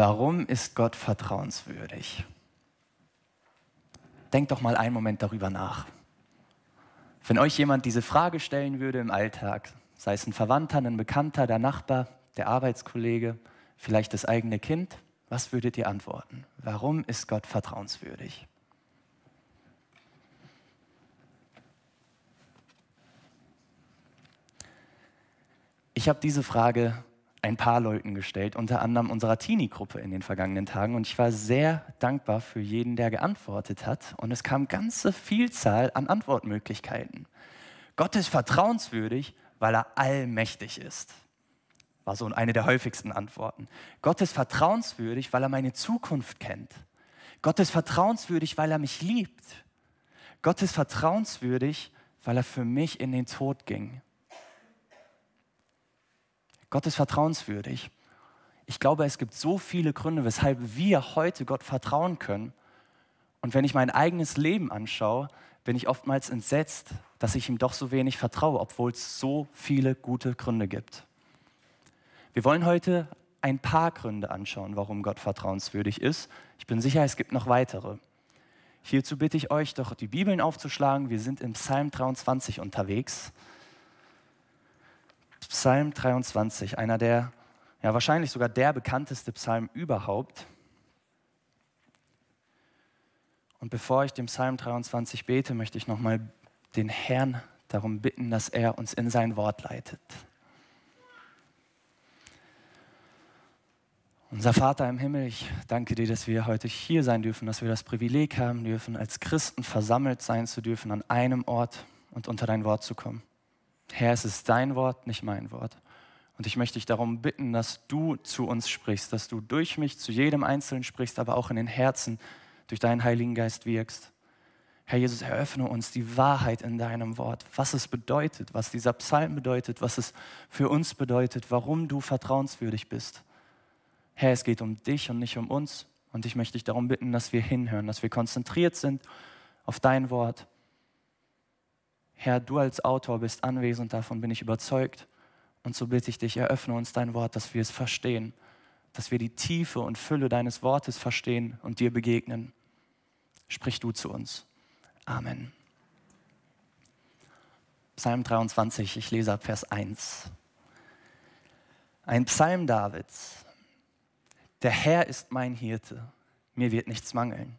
Warum ist Gott vertrauenswürdig? Denkt doch mal einen Moment darüber nach. Wenn euch jemand diese Frage stellen würde im Alltag, sei es ein Verwandter, ein Bekannter, der Nachbar, der Arbeitskollege, vielleicht das eigene Kind, was würdet ihr antworten? Warum ist Gott vertrauenswürdig? Ich habe diese Frage ein paar Leuten gestellt, unter anderem unserer Teenie-Gruppe in den vergangenen Tagen. Und ich war sehr dankbar für jeden, der geantwortet hat. Und es kam ganze Vielzahl an Antwortmöglichkeiten. Gott ist vertrauenswürdig, weil er allmächtig ist. War so eine der häufigsten Antworten. Gott ist vertrauenswürdig, weil er meine Zukunft kennt. Gott ist vertrauenswürdig, weil er mich liebt. Gott ist vertrauenswürdig, weil er für mich in den Tod ging. Gott ist vertrauenswürdig. Ich glaube, es gibt so viele Gründe, weshalb wir heute Gott vertrauen können. Und wenn ich mein eigenes Leben anschaue, bin ich oftmals entsetzt, dass ich ihm doch so wenig vertraue, obwohl es so viele gute Gründe gibt. Wir wollen heute ein paar Gründe anschauen, warum Gott vertrauenswürdig ist. Ich bin sicher, es gibt noch weitere. Hierzu bitte ich euch doch, die Bibeln aufzuschlagen. Wir sind im Psalm 23 unterwegs. Psalm 23, einer der, ja wahrscheinlich sogar der bekannteste Psalm überhaupt. Und bevor ich dem Psalm 23 bete, möchte ich nochmal den Herrn darum bitten, dass er uns in sein Wort leitet. Unser Vater im Himmel, ich danke dir, dass wir heute hier sein dürfen, dass wir das Privileg haben dürfen, als Christen versammelt sein zu dürfen, an einem Ort und unter dein Wort zu kommen. Herr, es ist dein Wort, nicht mein Wort. Und ich möchte dich darum bitten, dass du zu uns sprichst, dass du durch mich zu jedem Einzelnen sprichst, aber auch in den Herzen durch deinen Heiligen Geist wirkst. Herr Jesus, eröffne uns die Wahrheit in deinem Wort, was es bedeutet, was dieser Psalm bedeutet, was es für uns bedeutet, warum du vertrauenswürdig bist. Herr, es geht um dich und nicht um uns. Und ich möchte dich darum bitten, dass wir hinhören, dass wir konzentriert sind auf dein Wort Herr, du als Autor bist anwesend, davon bin ich überzeugt. Und so bitte ich dich, eröffne uns dein Wort, dass wir es verstehen, dass wir die Tiefe und Fülle deines Wortes verstehen und dir begegnen. Sprich du zu uns. Amen. Psalm 23, ich lese ab Vers 1. Ein Psalm Davids. Der Herr ist mein Hirte, mir wird nichts mangeln.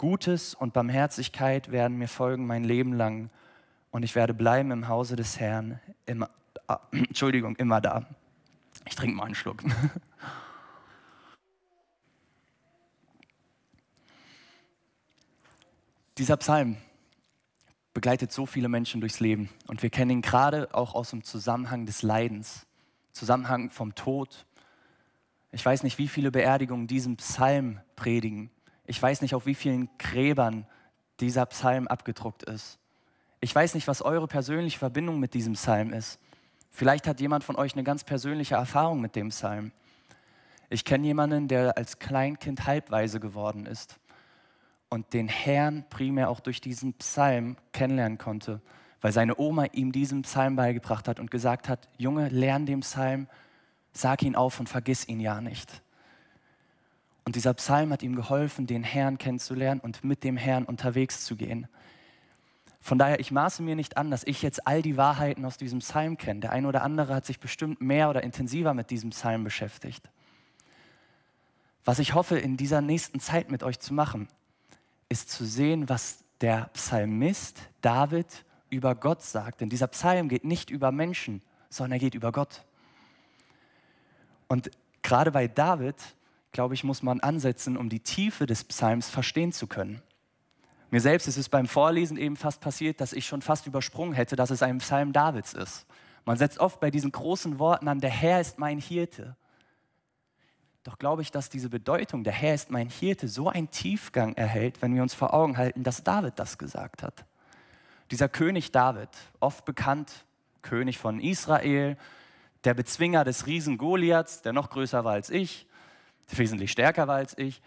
Gutes und Barmherzigkeit werden mir folgen mein Leben lang und ich werde bleiben im Hause des Herrn, immer, ah, Entschuldigung, immer da. Ich trinke mal einen Schluck. Dieser Psalm begleitet so viele Menschen durchs Leben und wir kennen ihn gerade auch aus dem Zusammenhang des Leidens, Zusammenhang vom Tod. Ich weiß nicht, wie viele Beerdigungen diesen Psalm predigen ich weiß nicht, auf wie vielen Gräbern dieser Psalm abgedruckt ist. Ich weiß nicht, was eure persönliche Verbindung mit diesem Psalm ist. Vielleicht hat jemand von euch eine ganz persönliche Erfahrung mit dem Psalm. Ich kenne jemanden, der als Kleinkind halbweise geworden ist und den Herrn primär auch durch diesen Psalm kennenlernen konnte, weil seine Oma ihm diesen Psalm beigebracht hat und gesagt hat, Junge, lern den Psalm, sag ihn auf und vergiss ihn ja nicht. Und dieser Psalm hat ihm geholfen, den Herrn kennenzulernen und mit dem Herrn unterwegs zu gehen. Von daher, ich maße mir nicht an, dass ich jetzt all die Wahrheiten aus diesem Psalm kenne. Der eine oder andere hat sich bestimmt mehr oder intensiver mit diesem Psalm beschäftigt. Was ich hoffe, in dieser nächsten Zeit mit euch zu machen, ist zu sehen, was der Psalmist David über Gott sagt. Denn dieser Psalm geht nicht über Menschen, sondern er geht über Gott. Und gerade bei David glaube ich, muss man ansetzen, um die Tiefe des Psalms verstehen zu können. Mir selbst ist es beim Vorlesen eben fast passiert, dass ich schon fast übersprungen hätte, dass es ein Psalm Davids ist. Man setzt oft bei diesen großen Worten an, der Herr ist mein Hirte. Doch glaube ich, dass diese Bedeutung, der Herr ist mein Hirte, so einen Tiefgang erhält, wenn wir uns vor Augen halten, dass David das gesagt hat. Dieser König David, oft bekannt, König von Israel, der Bezwinger des Riesen Goliaths, der noch größer war als ich, wesentlich stärker war als ich.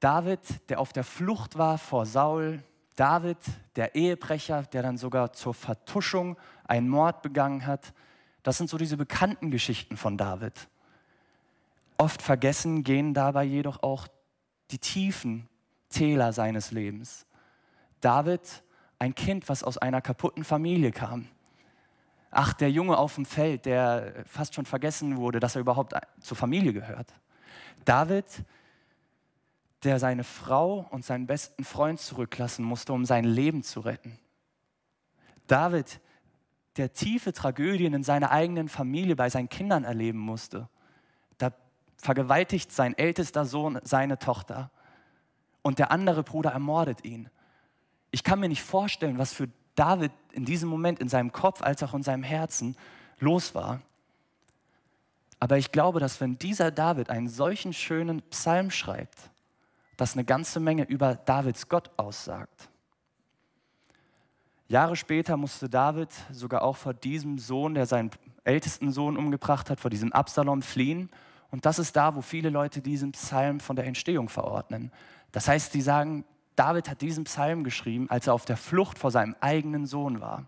David, der auf der Flucht war vor Saul. David, der Ehebrecher, der dann sogar zur Vertuschung einen Mord begangen hat. Das sind so diese bekannten Geschichten von David. Oft vergessen gehen dabei jedoch auch die tiefen Täler seines Lebens. David, ein Kind, was aus einer kaputten Familie kam. Ach, der Junge auf dem Feld, der fast schon vergessen wurde, dass er überhaupt zur Familie gehört. David, der seine Frau und seinen besten Freund zurücklassen musste, um sein Leben zu retten. David, der tiefe Tragödien in seiner eigenen Familie bei seinen Kindern erleben musste. Da vergewaltigt sein ältester Sohn seine Tochter und der andere Bruder ermordet ihn. Ich kann mir nicht vorstellen, was für David in diesem Moment in seinem Kopf als auch in seinem Herzen los war. Aber ich glaube, dass wenn dieser David einen solchen schönen Psalm schreibt, das eine ganze Menge über Davids Gott aussagt. Jahre später musste David sogar auch vor diesem Sohn, der seinen ältesten Sohn umgebracht hat, vor diesem Absalom fliehen. Und das ist da, wo viele Leute diesen Psalm von der Entstehung verordnen. Das heißt, sie sagen, David hat diesen Psalm geschrieben, als er auf der Flucht vor seinem eigenen Sohn war.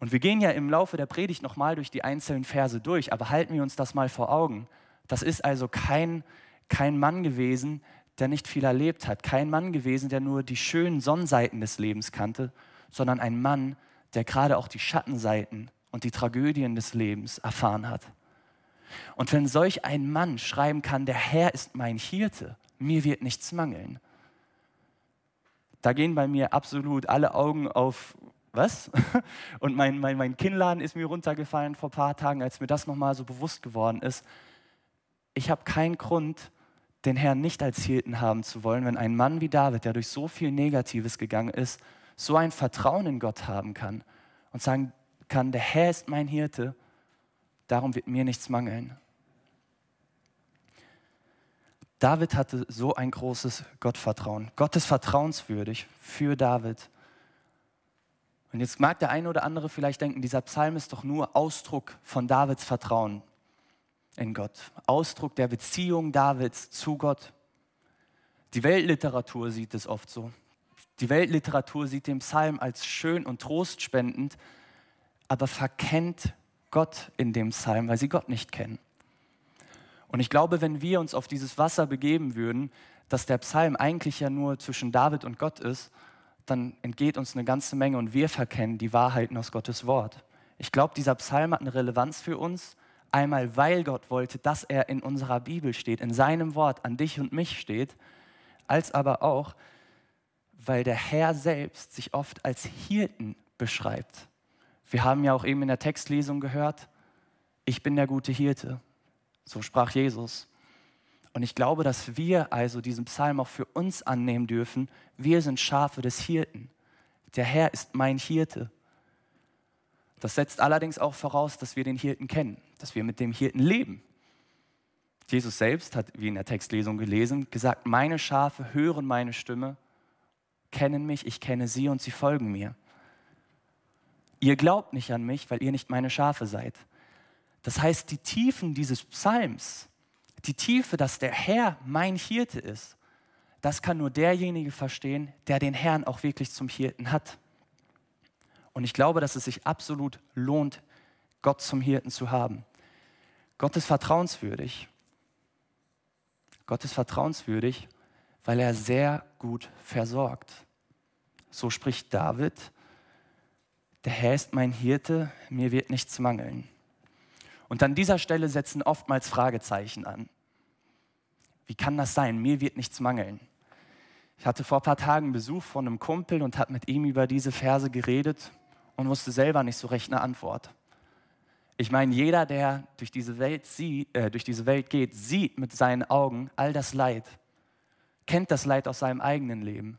Und wir gehen ja im Laufe der Predigt nochmal durch die einzelnen Verse durch, aber halten wir uns das mal vor Augen. Das ist also kein, kein Mann gewesen, der nicht viel erlebt hat, kein Mann gewesen, der nur die schönen Sonnenseiten des Lebens kannte, sondern ein Mann, der gerade auch die Schattenseiten und die Tragödien des Lebens erfahren hat. Und wenn solch ein Mann schreiben kann, der Herr ist mein Hirte, mir wird nichts mangeln. Da gehen bei mir absolut alle Augen auf, was? Und mein, mein, mein Kinnladen ist mir runtergefallen vor ein paar Tagen, als mir das nochmal so bewusst geworden ist. Ich habe keinen Grund, den Herrn nicht als Hirten haben zu wollen, wenn ein Mann wie David, der durch so viel Negatives gegangen ist, so ein Vertrauen in Gott haben kann und sagen kann, der Herr ist mein Hirte, darum wird mir nichts mangeln. David hatte so ein großes Gottvertrauen. Gott ist vertrauenswürdig für David. Und jetzt mag der eine oder andere vielleicht denken, dieser Psalm ist doch nur Ausdruck von Davids Vertrauen in Gott, Ausdruck der Beziehung Davids zu Gott. Die Weltliteratur sieht es oft so. Die Weltliteratur sieht den Psalm als schön und trostspendend, aber verkennt Gott in dem Psalm, weil sie Gott nicht kennen. Und ich glaube, wenn wir uns auf dieses Wasser begeben würden, dass der Psalm eigentlich ja nur zwischen David und Gott ist, dann entgeht uns eine ganze Menge und wir verkennen die Wahrheiten aus Gottes Wort. Ich glaube, dieser Psalm hat eine Relevanz für uns, einmal weil Gott wollte, dass er in unserer Bibel steht, in seinem Wort an dich und mich steht, als aber auch, weil der Herr selbst sich oft als Hirten beschreibt. Wir haben ja auch eben in der Textlesung gehört, ich bin der gute Hirte. So sprach Jesus. Und ich glaube, dass wir also diesen Psalm auch für uns annehmen dürfen. Wir sind Schafe des Hirten. Der Herr ist mein Hirte. Das setzt allerdings auch voraus, dass wir den Hirten kennen, dass wir mit dem Hirten leben. Jesus selbst hat, wie in der Textlesung gelesen, gesagt, meine Schafe hören meine Stimme, kennen mich, ich kenne sie und sie folgen mir. Ihr glaubt nicht an mich, weil ihr nicht meine Schafe seid. Das heißt, die Tiefen dieses Psalms, die Tiefe, dass der Herr mein Hirte ist, das kann nur derjenige verstehen, der den Herrn auch wirklich zum Hirten hat. Und ich glaube, dass es sich absolut lohnt, Gott zum Hirten zu haben. Gott ist vertrauenswürdig. Gott ist vertrauenswürdig, weil er sehr gut versorgt. So spricht David, der Herr ist mein Hirte, mir wird nichts mangeln. Und an dieser Stelle setzen oftmals Fragezeichen an. Wie kann das sein? Mir wird nichts mangeln. Ich hatte vor ein paar Tagen Besuch von einem Kumpel und habe mit ihm über diese Verse geredet und wusste selber nicht so recht eine Antwort. Ich meine, jeder, der durch diese, Welt sieht, äh, durch diese Welt geht, sieht mit seinen Augen all das Leid, kennt das Leid aus seinem eigenen Leben,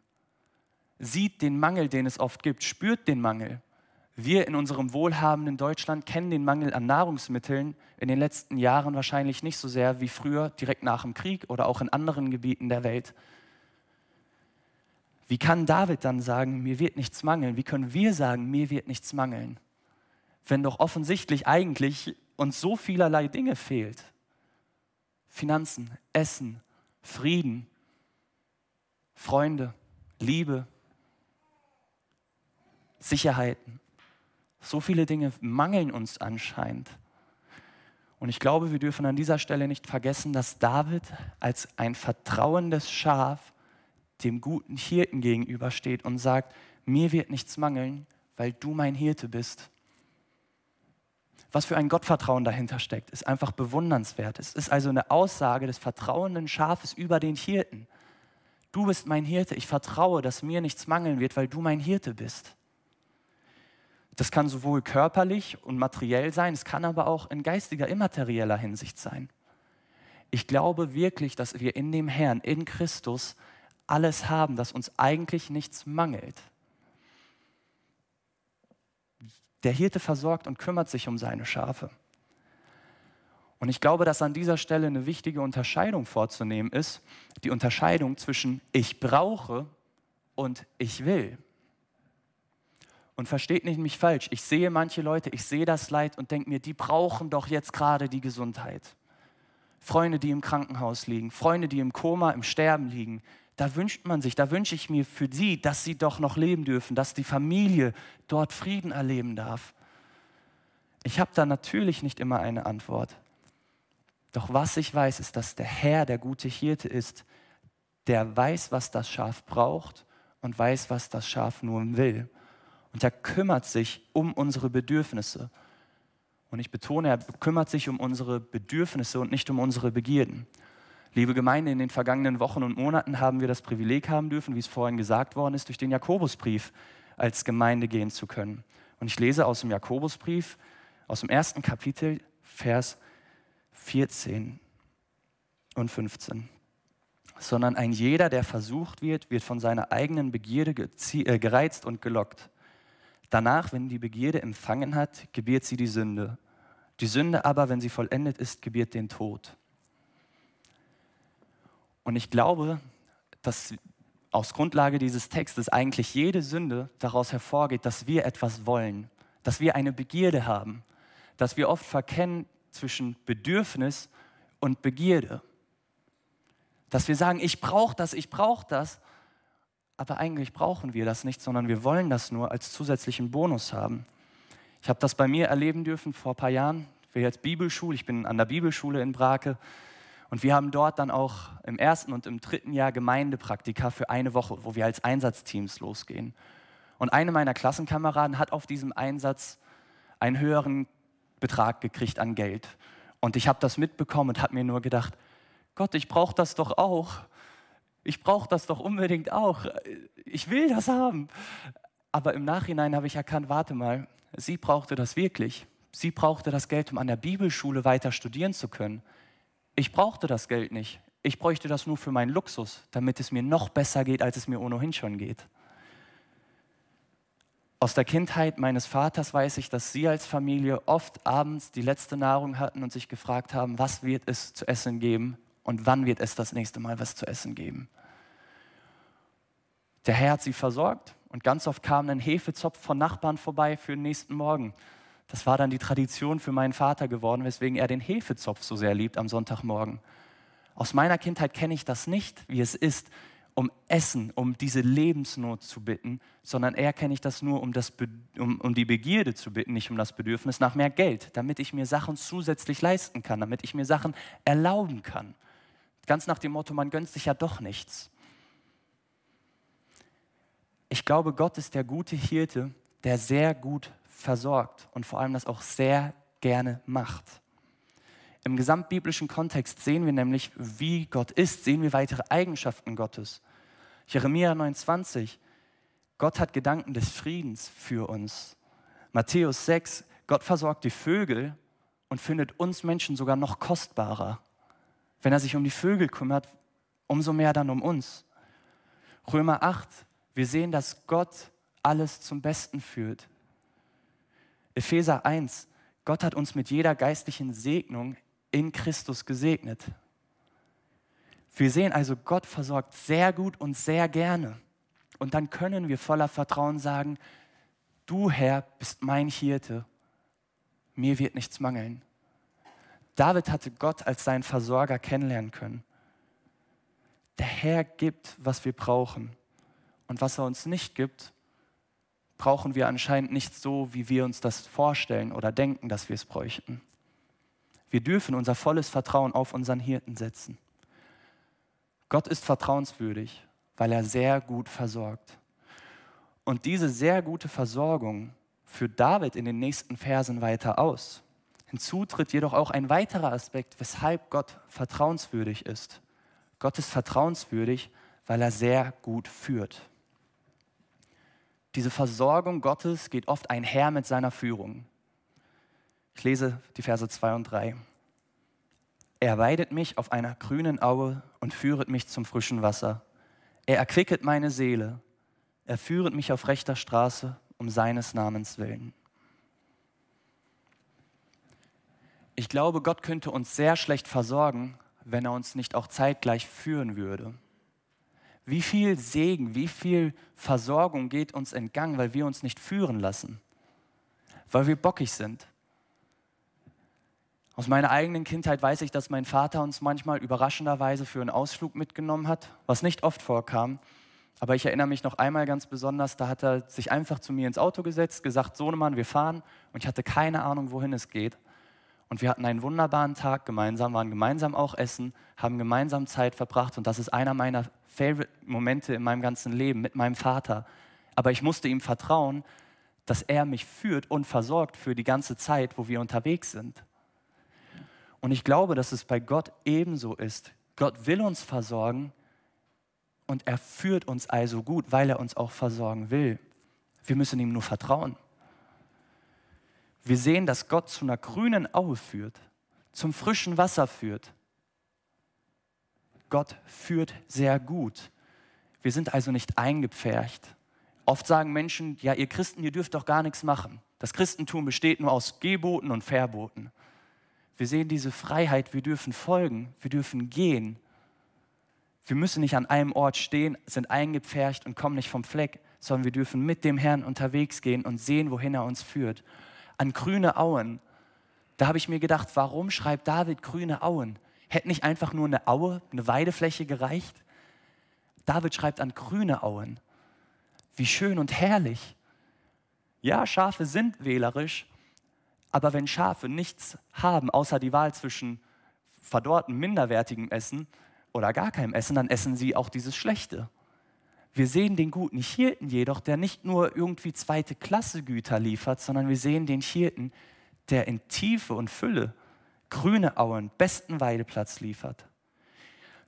sieht den Mangel, den es oft gibt, spürt den Mangel, Wir in unserem wohlhabenden Deutschland kennen den Mangel an Nahrungsmitteln in den letzten Jahren wahrscheinlich nicht so sehr wie früher, direkt nach dem Krieg oder auch in anderen Gebieten der Welt. Wie kann David dann sagen, mir wird nichts mangeln? Wie können wir sagen, mir wird nichts mangeln? Wenn doch offensichtlich eigentlich uns so vielerlei Dinge fehlt. Finanzen, Essen, Frieden, Freunde, Liebe, Sicherheiten. So viele Dinge mangeln uns anscheinend. Und ich glaube, wir dürfen an dieser Stelle nicht vergessen, dass David als ein vertrauendes Schaf dem guten Hirten gegenübersteht und sagt, mir wird nichts mangeln, weil du mein Hirte bist. Was für ein Gottvertrauen dahinter steckt, ist einfach bewundernswert. Es ist also eine Aussage des vertrauenden Schafes über den Hirten. Du bist mein Hirte, ich vertraue, dass mir nichts mangeln wird, weil du mein Hirte bist. Das kann sowohl körperlich und materiell sein, es kann aber auch in geistiger, immaterieller Hinsicht sein. Ich glaube wirklich, dass wir in dem Herrn, in Christus, alles haben, dass uns eigentlich nichts mangelt. Der Hirte versorgt und kümmert sich um seine Schafe. Und ich glaube, dass an dieser Stelle eine wichtige Unterscheidung vorzunehmen ist, die Unterscheidung zwischen ich brauche und ich will. Und versteht nicht mich falsch, ich sehe manche Leute, ich sehe das Leid und denke mir, die brauchen doch jetzt gerade die Gesundheit. Freunde, die im Krankenhaus liegen, Freunde, die im Koma, im Sterben liegen, da wünscht man sich, da wünsche ich mir für sie, dass sie doch noch leben dürfen, dass die Familie dort Frieden erleben darf. Ich habe da natürlich nicht immer eine Antwort. Doch was ich weiß, ist, dass der Herr der gute Hirte ist, der weiß, was das Schaf braucht und weiß, was das Schaf nur will. Und er kümmert sich um unsere Bedürfnisse. Und ich betone, er kümmert sich um unsere Bedürfnisse und nicht um unsere Begierden. Liebe Gemeinde, in den vergangenen Wochen und Monaten haben wir das Privileg haben dürfen, wie es vorhin gesagt worden ist, durch den Jakobusbrief als Gemeinde gehen zu können. Und ich lese aus dem Jakobusbrief, aus dem ersten Kapitel, Vers 14 und 15. Sondern ein jeder, der versucht wird, wird von seiner eigenen Begierde äh, gereizt und gelockt. Danach, wenn die Begierde empfangen hat, gebiert sie die Sünde. Die Sünde aber, wenn sie vollendet ist, gebiert den Tod. Und ich glaube, dass aus Grundlage dieses Textes eigentlich jede Sünde daraus hervorgeht, dass wir etwas wollen, dass wir eine Begierde haben, dass wir oft verkennen zwischen Bedürfnis und Begierde. Dass wir sagen, ich brauche das, ich brauche das, aber eigentlich brauchen wir das nicht, sondern wir wollen das nur als zusätzlichen Bonus haben. Ich habe das bei mir erleben dürfen vor ein paar Jahren. Wir jetzt Bibelschule, ich bin an der Bibelschule in Brake und wir haben dort dann auch im ersten und im dritten Jahr Gemeindepraktika für eine Woche, wo wir als Einsatzteams losgehen. Und eine meiner Klassenkameraden hat auf diesem Einsatz einen höheren Betrag gekriegt an Geld. Und ich habe das mitbekommen und habe mir nur gedacht, Gott, ich brauche das doch auch. Ich brauche das doch unbedingt auch. Ich will das haben. Aber im Nachhinein habe ich erkannt, warte mal, sie brauchte das wirklich. Sie brauchte das Geld, um an der Bibelschule weiter studieren zu können. Ich brauchte das Geld nicht. Ich bräuchte das nur für meinen Luxus, damit es mir noch besser geht, als es mir ohnehin schon geht. Aus der Kindheit meines Vaters weiß ich, dass sie als Familie oft abends die letzte Nahrung hatten und sich gefragt haben, was wird es zu essen geben und wann wird es das nächste Mal was zu essen geben. Der Herr hat sie versorgt und ganz oft kam ein Hefezopf von Nachbarn vorbei für den nächsten Morgen. Das war dann die Tradition für meinen Vater geworden, weswegen er den Hefezopf so sehr liebt am Sonntagmorgen. Aus meiner Kindheit kenne ich das nicht, wie es ist, um Essen, um diese Lebensnot zu bitten, sondern eher kenne ich das nur, um, das, um, um die Begierde zu bitten, nicht um das Bedürfnis nach mehr Geld, damit ich mir Sachen zusätzlich leisten kann, damit ich mir Sachen erlauben kann. Ganz nach dem Motto, man gönnt sich ja doch nichts. Ich glaube, Gott ist der gute Hirte, der sehr gut versorgt und vor allem das auch sehr gerne macht. Im gesamtbiblischen Kontext sehen wir nämlich, wie Gott ist, sehen wir weitere Eigenschaften Gottes. Jeremia 29, Gott hat Gedanken des Friedens für uns. Matthäus 6, Gott versorgt die Vögel und findet uns Menschen sogar noch kostbarer. Wenn er sich um die Vögel kümmert, umso mehr dann um uns. Römer 8, wir sehen, dass Gott alles zum Besten führt. Epheser 1, Gott hat uns mit jeder geistlichen Segnung in Christus gesegnet. Wir sehen also, Gott versorgt sehr gut und sehr gerne. Und dann können wir voller Vertrauen sagen, du Herr bist mein Hirte, mir wird nichts mangeln. David hatte Gott als seinen Versorger kennenlernen können. Der Herr gibt, was wir brauchen. Und was er uns nicht gibt, brauchen wir anscheinend nicht so, wie wir uns das vorstellen oder denken, dass wir es bräuchten. Wir dürfen unser volles Vertrauen auf unseren Hirten setzen. Gott ist vertrauenswürdig, weil er sehr gut versorgt. Und diese sehr gute Versorgung führt David in den nächsten Versen weiter aus. Hinzu tritt jedoch auch ein weiterer Aspekt, weshalb Gott vertrauenswürdig ist. Gott ist vertrauenswürdig, weil er sehr gut führt. Diese Versorgung Gottes geht oft einher mit seiner Führung. Ich lese die Verse 2 und 3. Er weidet mich auf einer grünen Aue und führet mich zum frischen Wasser. Er erquicket meine Seele. Er führet mich auf rechter Straße um seines Namens willen. Ich glaube, Gott könnte uns sehr schlecht versorgen, wenn er uns nicht auch zeitgleich führen würde. Wie viel Segen, wie viel Versorgung geht uns entgangen, weil wir uns nicht führen lassen, weil wir bockig sind, aus meiner eigenen Kindheit weiß ich, dass mein Vater uns manchmal überraschenderweise für einen Ausflug mitgenommen hat, was nicht oft vorkam. Aber ich erinnere mich noch einmal ganz besonders, da hat er sich einfach zu mir ins Auto gesetzt, gesagt, Sohnemann, wir fahren. Und ich hatte keine Ahnung, wohin es geht. Und wir hatten einen wunderbaren Tag gemeinsam, waren gemeinsam auch essen, haben gemeinsam Zeit verbracht. Und das ist einer meiner Favorite-Momente in meinem ganzen Leben mit meinem Vater. Aber ich musste ihm vertrauen, dass er mich führt und versorgt für die ganze Zeit, wo wir unterwegs sind. Und ich glaube, dass es bei Gott ebenso ist. Gott will uns versorgen und er führt uns also gut, weil er uns auch versorgen will. Wir müssen ihm nur vertrauen. Wir sehen, dass Gott zu einer grünen Aue führt, zum frischen Wasser führt. Gott führt sehr gut. Wir sind also nicht eingepfercht. Oft sagen Menschen, ja, ihr Christen, ihr dürft doch gar nichts machen. Das Christentum besteht nur aus Geboten und Verboten. Wir sehen diese Freiheit, wir dürfen folgen, wir dürfen gehen. Wir müssen nicht an einem Ort stehen, sind eingepfercht und kommen nicht vom Fleck, sondern wir dürfen mit dem Herrn unterwegs gehen und sehen, wohin er uns führt. An grüne Auen, da habe ich mir gedacht, warum schreibt David grüne Auen? Hätte nicht einfach nur eine Aue, eine Weidefläche gereicht? David schreibt an grüne Auen. Wie schön und herrlich. Ja, Schafe sind wählerisch, aber wenn Schafe nichts haben, außer die Wahl zwischen verdorrtem, minderwertigem Essen oder gar keinem Essen, dann essen sie auch dieses Schlechte. Wir sehen den guten Hirten jedoch, der nicht nur irgendwie zweite Klasse Güter liefert, sondern wir sehen den Hirten, der in Tiefe und Fülle grüne Auen, besten Weideplatz liefert.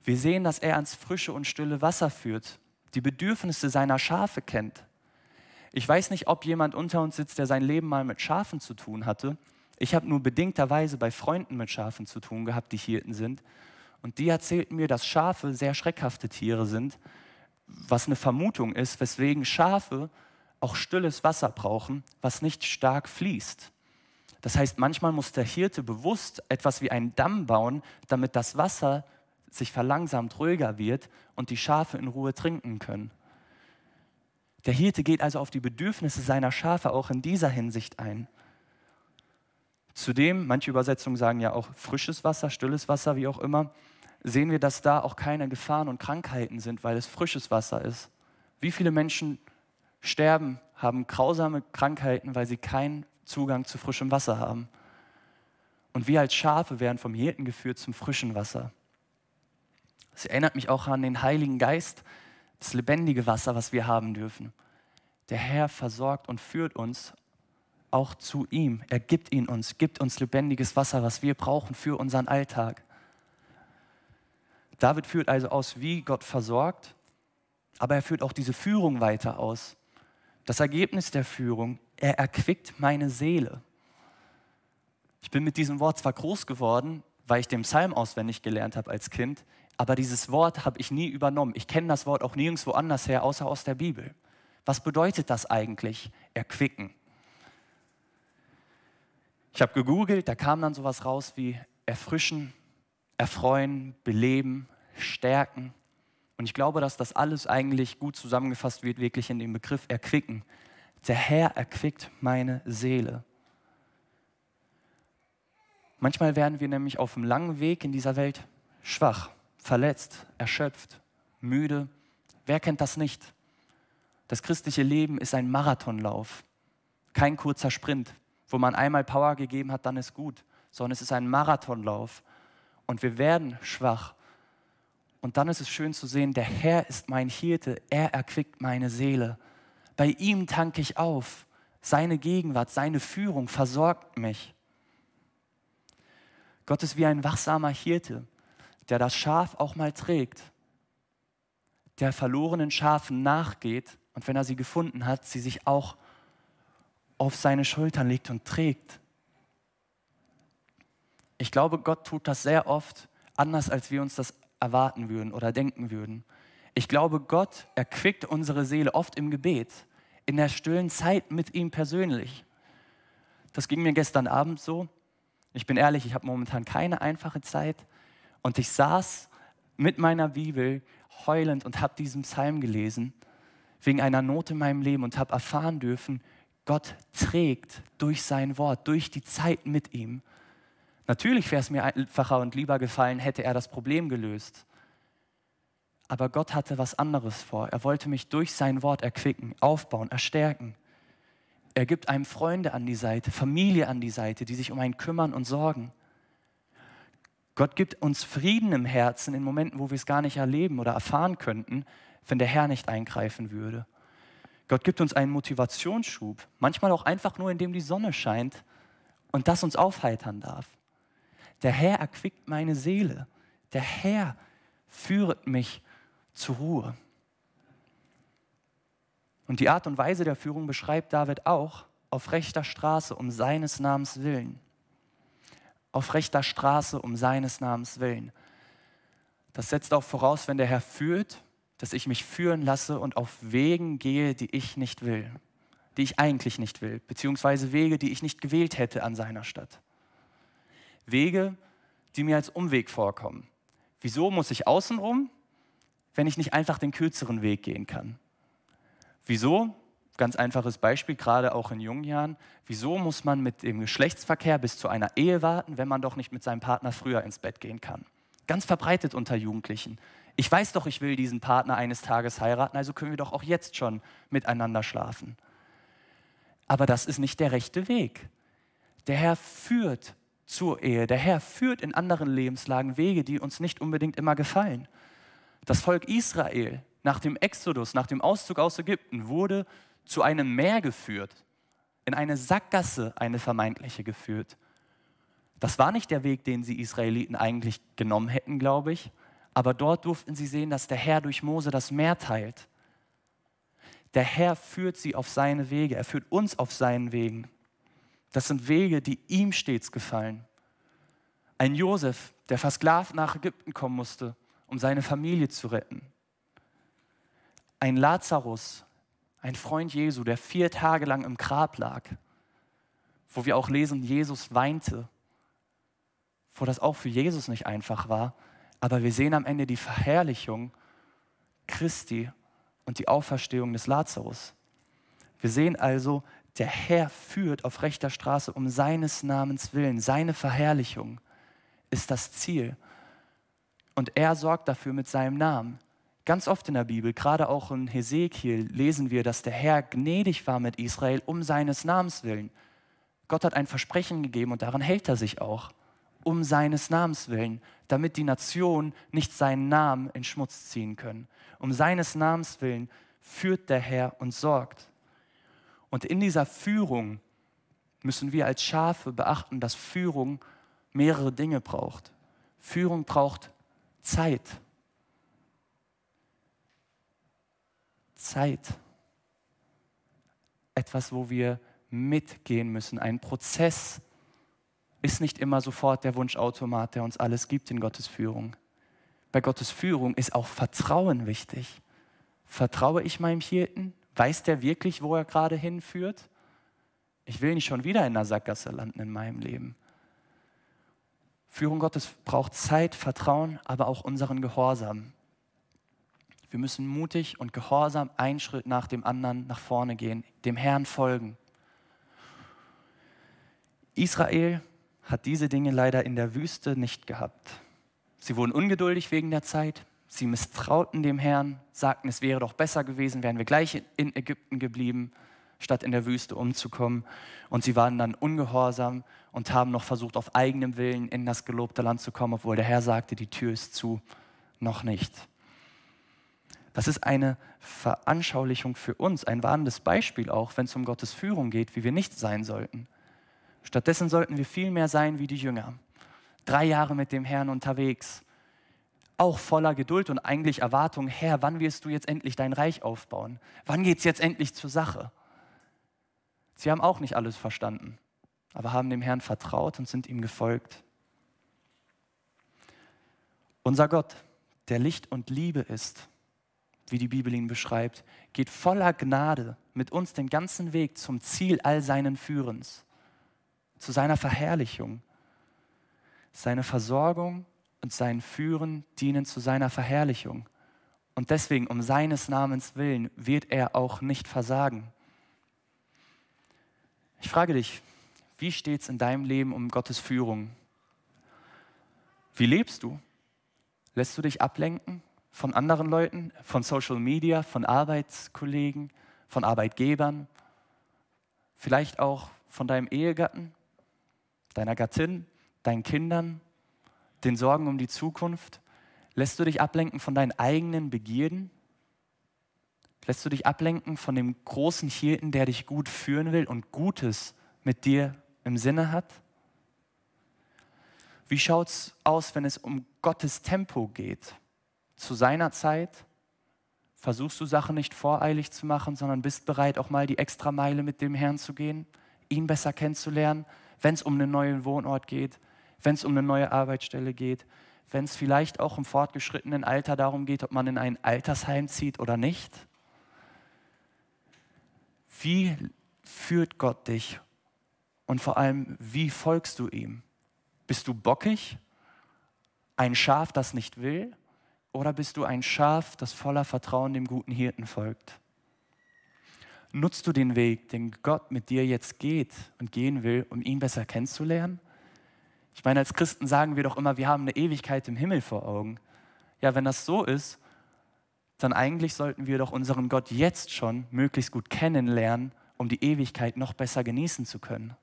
Wir sehen, dass er ans frische und stille Wasser führt, die Bedürfnisse seiner Schafe kennt, ich weiß nicht, ob jemand unter uns sitzt, der sein Leben mal mit Schafen zu tun hatte. Ich habe nur bedingterweise bei Freunden mit Schafen zu tun gehabt, die Hirten sind. Und die erzählten mir, dass Schafe sehr schreckhafte Tiere sind, was eine Vermutung ist, weswegen Schafe auch stilles Wasser brauchen, was nicht stark fließt. Das heißt, manchmal muss der Hirte bewusst etwas wie einen Damm bauen, damit das Wasser sich verlangsamt ruhiger wird und die Schafe in Ruhe trinken können. Der Hirte geht also auf die Bedürfnisse seiner Schafe auch in dieser Hinsicht ein. Zudem, manche Übersetzungen sagen ja auch frisches Wasser, stilles Wasser, wie auch immer, sehen wir, dass da auch keine Gefahren und Krankheiten sind, weil es frisches Wasser ist. Wie viele Menschen sterben, haben grausame Krankheiten, weil sie keinen Zugang zu frischem Wasser haben. Und wir als Schafe werden vom Hirten geführt zum frischen Wasser. Es erinnert mich auch an den Heiligen Geist, das lebendige Wasser, was wir haben dürfen. Der Herr versorgt und führt uns auch zu ihm. Er gibt ihn uns, gibt uns lebendiges Wasser, was wir brauchen für unseren Alltag. David führt also aus, wie Gott versorgt, aber er führt auch diese Führung weiter aus. Das Ergebnis der Führung, er erquickt meine Seele. Ich bin mit diesem Wort zwar groß geworden, weil ich den Psalm auswendig gelernt habe als Kind, aber dieses Wort habe ich nie übernommen. Ich kenne das Wort auch nirgendwo anders her, außer aus der Bibel. Was bedeutet das eigentlich, erquicken? Ich habe gegoogelt, da kam dann sowas raus wie erfrischen, erfreuen, beleben, stärken. Und ich glaube, dass das alles eigentlich gut zusammengefasst wird, wirklich in dem Begriff erquicken. Der Herr erquickt meine Seele. Manchmal werden wir nämlich auf dem langen Weg in dieser Welt schwach, verletzt, erschöpft, müde. Wer kennt das nicht? Das christliche Leben ist ein Marathonlauf, kein kurzer Sprint, wo man einmal Power gegeben hat, dann ist gut, sondern es ist ein Marathonlauf. Und wir werden schwach. Und dann ist es schön zu sehen, der Herr ist mein Hirte, er erquickt meine Seele. Bei ihm tanke ich auf. Seine Gegenwart, seine Führung versorgt mich. Gott ist wie ein wachsamer Hirte, der das Schaf auch mal trägt, der verlorenen Schafen nachgeht und wenn er sie gefunden hat, sie sich auch auf seine Schultern legt und trägt. Ich glaube, Gott tut das sehr oft anders, als wir uns das erwarten würden oder denken würden. Ich glaube, Gott erquickt unsere Seele oft im Gebet, in der stillen Zeit mit ihm persönlich. Das ging mir gestern Abend so. Ich bin ehrlich, ich habe momentan keine einfache Zeit. Und ich saß mit meiner Bibel heulend und habe diesen Psalm gelesen, wegen einer Not in meinem Leben und habe erfahren dürfen, Gott trägt durch sein Wort, durch die Zeit mit ihm. Natürlich wäre es mir einfacher und lieber gefallen, hätte er das Problem gelöst. Aber Gott hatte was anderes vor. Er wollte mich durch sein Wort erquicken, aufbauen, erstärken. Er gibt einem Freunde an die Seite, Familie an die Seite, die sich um einen kümmern und sorgen. Gott gibt uns Frieden im Herzen in Momenten, wo wir es gar nicht erleben oder erfahren könnten, wenn der Herr nicht eingreifen würde. Gott gibt uns einen Motivationsschub, manchmal auch einfach nur, indem die Sonne scheint und das uns aufheitern darf. Der Herr erquickt meine Seele. Der Herr führet mich zur Ruhe. Und die Art und Weise der Führung beschreibt David auch auf rechter Straße um seines Namens willen. Auf rechter Straße um seines Namens willen. Das setzt auch voraus, wenn der Herr führt, dass ich mich führen lasse und auf Wegen gehe, die ich nicht will, die ich eigentlich nicht will, beziehungsweise Wege, die ich nicht gewählt hätte an seiner Stadt. Wege, die mir als Umweg vorkommen. Wieso muss ich außenrum, wenn ich nicht einfach den kürzeren Weg gehen kann? Wieso? Ganz einfaches Beispiel, gerade auch in jungen Jahren. Wieso muss man mit dem Geschlechtsverkehr bis zu einer Ehe warten, wenn man doch nicht mit seinem Partner früher ins Bett gehen kann? Ganz verbreitet unter Jugendlichen. Ich weiß doch, ich will diesen Partner eines Tages heiraten, also können wir doch auch jetzt schon miteinander schlafen. Aber das ist nicht der rechte Weg. Der Herr führt zur Ehe. Der Herr führt in anderen Lebenslagen Wege, die uns nicht unbedingt immer gefallen. Das Volk Israel nach dem Exodus, nach dem Auszug aus Ägypten, wurde zu einem Meer geführt, in eine Sackgasse, eine vermeintliche geführt. Das war nicht der Weg, den sie Israeliten eigentlich genommen hätten, glaube ich, aber dort durften sie sehen, dass der Herr durch Mose das Meer teilt. Der Herr führt sie auf seine Wege, er führt uns auf seinen Wegen. Das sind Wege, die ihm stets gefallen. Ein Josef, der versklavt nach Ägypten kommen musste, um seine Familie zu retten. Ein Lazarus, ein Freund Jesu, der vier Tage lang im Grab lag, wo wir auch lesen, Jesus weinte, wo das auch für Jesus nicht einfach war, aber wir sehen am Ende die Verherrlichung Christi und die Auferstehung des Lazarus. Wir sehen also, der Herr führt auf rechter Straße um seines Namens willen. Seine Verherrlichung ist das Ziel. Und er sorgt dafür mit seinem Namen. Ganz oft in der Bibel, gerade auch in Hesekiel, lesen wir, dass der Herr gnädig war mit Israel um seines Namens willen. Gott hat ein Versprechen gegeben und daran hält er sich auch um seines Namens willen, damit die Nationen nicht seinen Namen in Schmutz ziehen können. Um seines Namens willen führt der Herr und sorgt. Und in dieser Führung müssen wir als Schafe beachten, dass Führung mehrere Dinge braucht. Führung braucht Zeit. Zeit. Etwas, wo wir mitgehen müssen, ein Prozess, ist nicht immer sofort der Wunschautomat, der uns alles gibt in Gottes Führung. Bei Gottes Führung ist auch Vertrauen wichtig. Vertraue ich meinem Hirten? Weiß der wirklich, wo er gerade hinführt? Ich will nicht schon wieder in der Sackgasse landen in meinem Leben. Führung Gottes braucht Zeit, Vertrauen, aber auch unseren Gehorsam. Wir müssen mutig und gehorsam einen Schritt nach dem anderen nach vorne gehen, dem Herrn folgen. Israel hat diese Dinge leider in der Wüste nicht gehabt. Sie wurden ungeduldig wegen der Zeit, sie misstrauten dem Herrn, sagten, es wäre doch besser gewesen, wären wir gleich in Ägypten geblieben statt in der Wüste umzukommen. Und sie waren dann ungehorsam und haben noch versucht, auf eigenem Willen in das gelobte Land zu kommen, obwohl der Herr sagte, die Tür ist zu, noch nicht. Das ist eine Veranschaulichung für uns, ein warnendes Beispiel auch, wenn es um Gottes Führung geht, wie wir nicht sein sollten. Stattdessen sollten wir viel mehr sein wie die Jünger. Drei Jahre mit dem Herrn unterwegs, auch voller Geduld und eigentlich Erwartung, Herr, wann wirst du jetzt endlich dein Reich aufbauen? Wann geht es jetzt endlich zur Sache? Sie haben auch nicht alles verstanden, aber haben dem Herrn vertraut und sind ihm gefolgt. Unser Gott, der Licht und Liebe ist, wie die Bibel ihn beschreibt, geht voller Gnade mit uns den ganzen Weg zum Ziel all seinen Führens, zu seiner Verherrlichung. Seine Versorgung und sein Führen dienen zu seiner Verherrlichung. Und deswegen, um seines Namens willen, wird er auch nicht versagen. Ich frage dich, wie steht es in deinem Leben um Gottes Führung? Wie lebst du? Lässt du dich ablenken von anderen Leuten, von Social Media, von Arbeitskollegen, von Arbeitgebern, vielleicht auch von deinem Ehegatten, deiner Gattin, deinen Kindern, den Sorgen um die Zukunft? Lässt du dich ablenken von deinen eigenen Begierden? Lässt du dich ablenken von dem großen Hirten, der dich gut führen will und Gutes mit dir im Sinne hat? Wie schaut es aus, wenn es um Gottes Tempo geht? Zu seiner Zeit versuchst du Sachen nicht voreilig zu machen, sondern bist bereit, auch mal die extra Meile mit dem Herrn zu gehen, ihn besser kennenzulernen, wenn es um einen neuen Wohnort geht, wenn es um eine neue Arbeitsstelle geht, wenn es vielleicht auch im fortgeschrittenen Alter darum geht, ob man in ein Altersheim zieht oder nicht. Wie führt Gott dich? Und vor allem, wie folgst du ihm? Bist du bockig? Ein Schaf, das nicht will? Oder bist du ein Schaf, das voller Vertrauen dem guten Hirten folgt? Nutzt du den Weg, den Gott mit dir jetzt geht und gehen will, um ihn besser kennenzulernen? Ich meine, als Christen sagen wir doch immer, wir haben eine Ewigkeit im Himmel vor Augen. Ja, wenn das so ist, dann eigentlich sollten wir doch unseren Gott jetzt schon möglichst gut kennenlernen, um die Ewigkeit noch besser genießen zu können.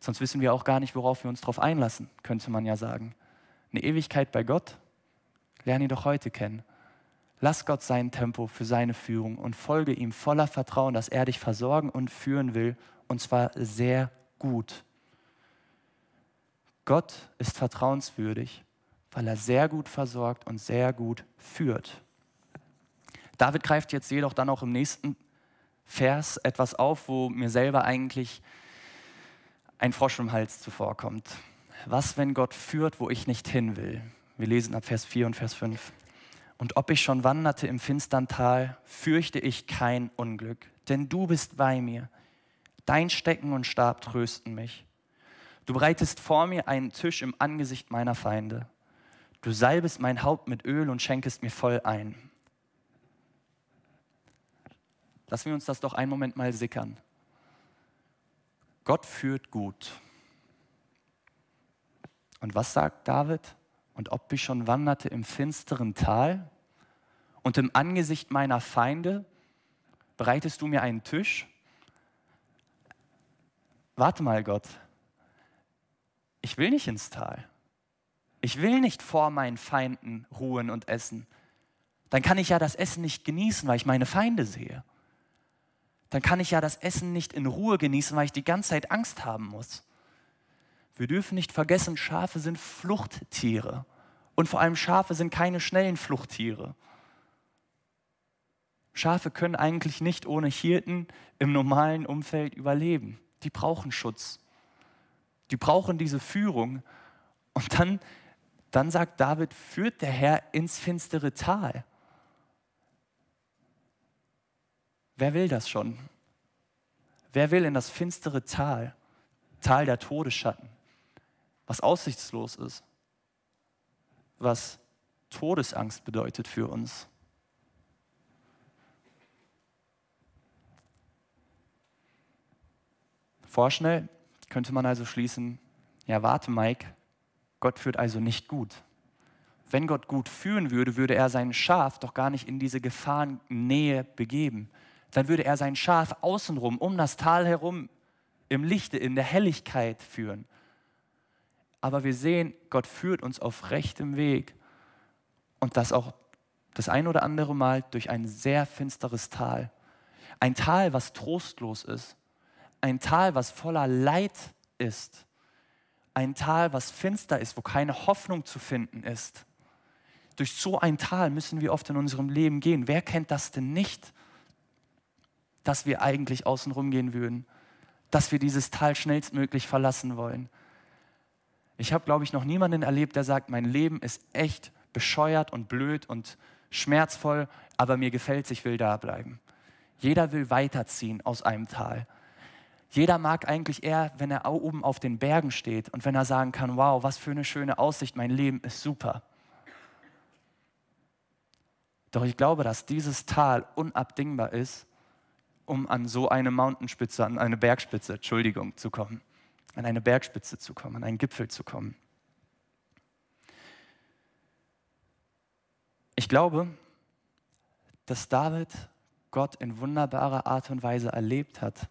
Sonst wissen wir auch gar nicht, worauf wir uns darauf einlassen, könnte man ja sagen. Eine Ewigkeit bei Gott, lerne ihn doch heute kennen. Lass Gott sein Tempo für seine Führung und folge ihm voller Vertrauen, dass er dich versorgen und führen will, und zwar sehr gut. Gott ist vertrauenswürdig weil er sehr gut versorgt und sehr gut führt. David greift jetzt jedoch dann auch im nächsten Vers etwas auf, wo mir selber eigentlich ein Frosch im Hals zuvorkommt. Was, wenn Gott führt, wo ich nicht hin will? Wir lesen ab Vers 4 und Vers 5. Und ob ich schon wanderte im finstern Tal, fürchte ich kein Unglück, denn du bist bei mir. Dein Stecken und Stab trösten mich. Du bereitest vor mir einen Tisch im Angesicht meiner Feinde. Du salbest mein Haupt mit Öl und schenkest mir voll ein. Lassen wir uns das doch einen Moment mal sickern. Gott führt gut. Und was sagt David? Und ob ich schon wanderte im finsteren Tal und im Angesicht meiner Feinde, bereitest du mir einen Tisch? Warte mal, Gott. Ich will nicht ins Tal. Ich will nicht vor meinen Feinden ruhen und essen. Dann kann ich ja das Essen nicht genießen, weil ich meine Feinde sehe. Dann kann ich ja das Essen nicht in Ruhe genießen, weil ich die ganze Zeit Angst haben muss. Wir dürfen nicht vergessen, Schafe sind Fluchttiere. Und vor allem Schafe sind keine schnellen Fluchttiere. Schafe können eigentlich nicht ohne Hirten im normalen Umfeld überleben. Die brauchen Schutz. Die brauchen diese Führung. Und dann dann sagt David, führt der Herr ins finstere Tal. Wer will das schon? Wer will in das finstere Tal, Tal der Todesschatten, was aussichtslos ist, was Todesangst bedeutet für uns? Vorschnell könnte man also schließen, ja warte Mike, Gott führt also nicht gut. Wenn Gott gut führen würde, würde er sein Schaf doch gar nicht in diese Gefahrennähe begeben. Dann würde er sein Schaf außenrum, um das Tal herum, im Lichte, in der Helligkeit führen. Aber wir sehen, Gott führt uns auf rechtem Weg und das auch das ein oder andere Mal durch ein sehr finsteres Tal. Ein Tal, was trostlos ist. Ein Tal, was voller Leid ist. Ein Tal, was finster ist, wo keine Hoffnung zu finden ist. Durch so ein Tal müssen wir oft in unserem Leben gehen. Wer kennt das denn nicht, dass wir eigentlich außen rumgehen würden? Dass wir dieses Tal schnellstmöglich verlassen wollen? Ich habe, glaube ich, noch niemanden erlebt, der sagt, mein Leben ist echt bescheuert und blöd und schmerzvoll, aber mir gefällt es, ich will da bleiben. Jeder will weiterziehen aus einem Tal. Jeder mag eigentlich eher, wenn er oben auf den Bergen steht und wenn er sagen kann, wow, was für eine schöne Aussicht, mein Leben ist super. Doch ich glaube, dass dieses Tal unabdingbar ist, um an so eine Mountainspitze, an eine Bergspitze, Entschuldigung, zu kommen. An eine Bergspitze zu kommen, an einen Gipfel zu kommen. Ich glaube, dass David Gott in wunderbarer Art und Weise erlebt hat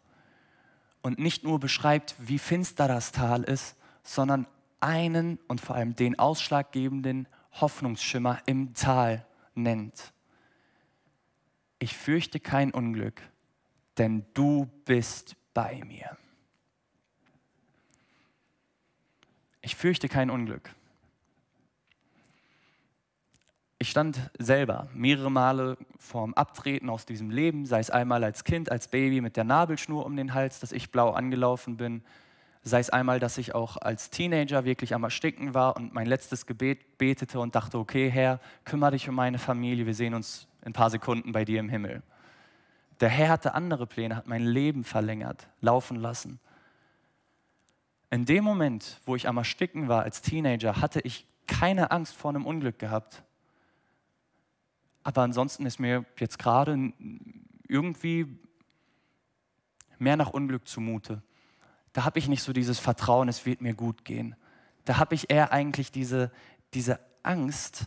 und nicht nur beschreibt, wie finster das Tal ist, sondern einen und vor allem den ausschlaggebenden Hoffnungsschimmer im Tal nennt. Ich fürchte kein Unglück, denn du bist bei mir. Ich fürchte kein Unglück. Ich stand selber mehrere Male vorm Abtreten aus diesem Leben, sei es einmal als Kind, als Baby mit der Nabelschnur um den Hals, dass ich blau angelaufen bin, sei es einmal, dass ich auch als Teenager wirklich am Ersticken war und mein letztes Gebet betete und dachte, okay Herr, kümmere dich um meine Familie, wir sehen uns in ein paar Sekunden bei dir im Himmel. Der Herr hatte andere Pläne, hat mein Leben verlängert, laufen lassen. In dem Moment, wo ich am Ersticken war als Teenager, hatte ich keine Angst vor einem Unglück gehabt. Aber ansonsten ist mir jetzt gerade irgendwie mehr nach Unglück zumute. Da habe ich nicht so dieses Vertrauen, es wird mir gut gehen. Da habe ich eher eigentlich diese, diese Angst,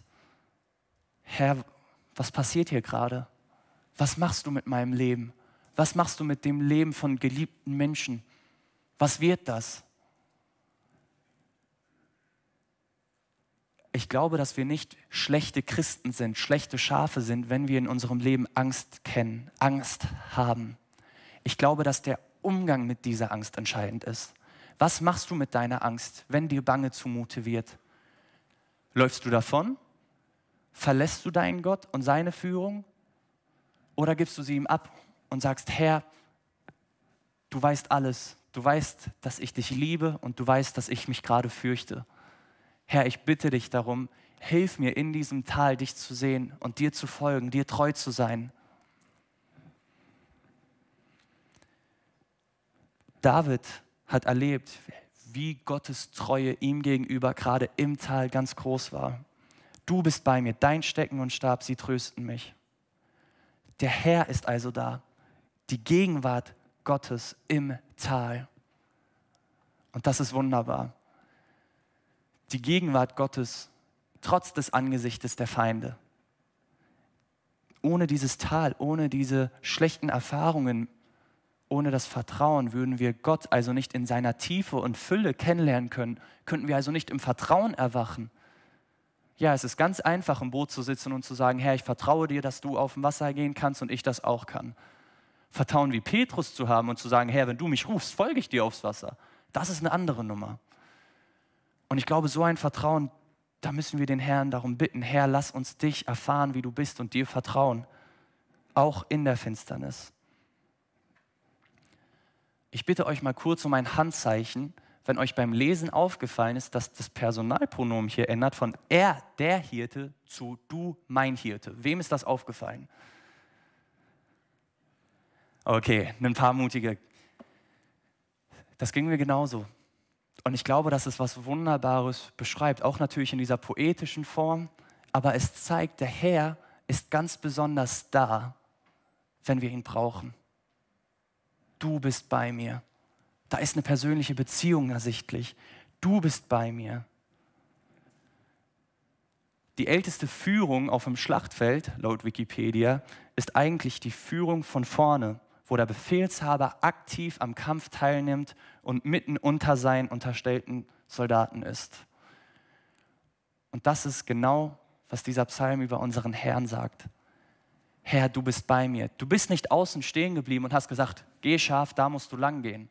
Herr, was passiert hier gerade? Was machst du mit meinem Leben? Was machst du mit dem Leben von geliebten Menschen? Was wird das? Ich glaube, dass wir nicht schlechte Christen sind, schlechte Schafe sind, wenn wir in unserem Leben Angst kennen, Angst haben. Ich glaube, dass der Umgang mit dieser Angst entscheidend ist. Was machst du mit deiner Angst, wenn dir bange zumute wird? Läufst du davon? Verlässt du deinen Gott und seine Führung? Oder gibst du sie ihm ab und sagst, Herr, du weißt alles. Du weißt, dass ich dich liebe und du weißt, dass ich mich gerade fürchte. Herr, ich bitte dich darum, hilf mir in diesem Tal dich zu sehen und dir zu folgen, dir treu zu sein. David hat erlebt, wie Gottes Treue ihm gegenüber gerade im Tal ganz groß war. Du bist bei mir, dein Stecken und Stab, sie trösten mich. Der Herr ist also da, die Gegenwart Gottes im Tal. Und das ist wunderbar die Gegenwart Gottes trotz des Angesichtes der Feinde. Ohne dieses Tal, ohne diese schlechten Erfahrungen, ohne das Vertrauen würden wir Gott also nicht in seiner Tiefe und Fülle kennenlernen können, könnten wir also nicht im Vertrauen erwachen. Ja, es ist ganz einfach, im Boot zu sitzen und zu sagen, Herr, ich vertraue dir, dass du auf dem Wasser gehen kannst und ich das auch kann. Vertrauen wie Petrus zu haben und zu sagen, Herr, wenn du mich rufst, folge ich dir aufs Wasser. Das ist eine andere Nummer. Und ich glaube, so ein Vertrauen, da müssen wir den Herrn darum bitten, Herr, lass uns dich erfahren, wie du bist und dir vertrauen, auch in der Finsternis. Ich bitte euch mal kurz um ein Handzeichen, wenn euch beim Lesen aufgefallen ist, dass das Personalpronomen hier ändert von er, der Hirte, zu du, mein Hirte. Wem ist das aufgefallen? Okay, ein paar mutige. Das ging mir genauso. Und ich glaube, dass es was Wunderbares beschreibt, auch natürlich in dieser poetischen Form, aber es zeigt, der Herr ist ganz besonders da, wenn wir ihn brauchen. Du bist bei mir. Da ist eine persönliche Beziehung ersichtlich. Du bist bei mir. Die älteste Führung auf dem Schlachtfeld, laut Wikipedia, ist eigentlich die Führung von vorne, wo der Befehlshaber aktiv am Kampf teilnimmt und mitten unter seinen unterstellten Soldaten ist. Und das ist genau, was dieser Psalm über unseren Herrn sagt. Herr, du bist bei mir. Du bist nicht außen stehen geblieben und hast gesagt, geh scharf, da musst du lang gehen.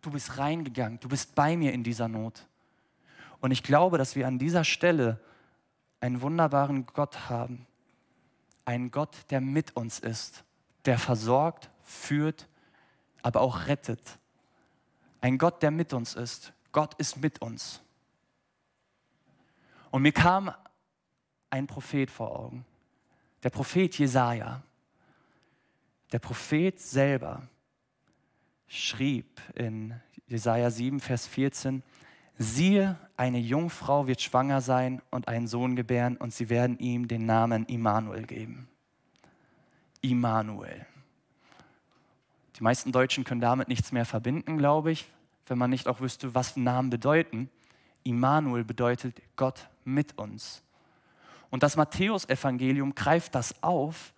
Du bist reingegangen, du bist bei mir in dieser Not. Und ich glaube, dass wir an dieser Stelle einen wunderbaren Gott haben. Einen Gott, der mit uns ist, der versorgt, führt, aber auch rettet. Ein Gott, der mit uns ist. Gott ist mit uns. Und mir kam ein Prophet vor Augen. Der Prophet Jesaja. Der Prophet selber schrieb in Jesaja 7, Vers 14: Siehe, eine Jungfrau wird schwanger sein und einen Sohn gebären und sie werden ihm den Namen Immanuel geben. Immanuel. Die meisten Deutschen können damit nichts mehr verbinden, glaube ich, wenn man nicht auch wüsste, was Namen bedeuten. Immanuel bedeutet Gott mit uns. Und das Matthäusevangelium greift das auf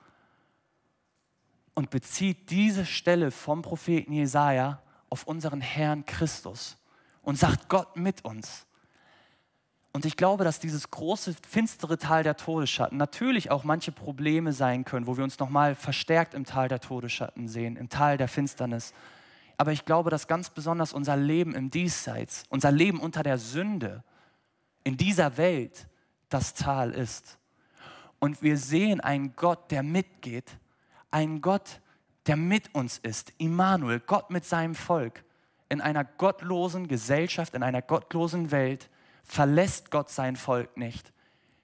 und bezieht diese Stelle vom Propheten Jesaja auf unseren Herrn Christus und sagt Gott mit uns. Und ich glaube, dass dieses große, finstere Tal der Todesschatten natürlich auch manche Probleme sein können, wo wir uns nochmal verstärkt im Tal der Todesschatten sehen, im Tal der Finsternis. Aber ich glaube, dass ganz besonders unser Leben im Diesseits, unser Leben unter der Sünde, in dieser Welt das Tal ist. Und wir sehen einen Gott, der mitgeht, einen Gott, der mit uns ist, Immanuel, Gott mit seinem Volk in einer gottlosen Gesellschaft, in einer gottlosen Welt verlässt Gott sein Volk nicht.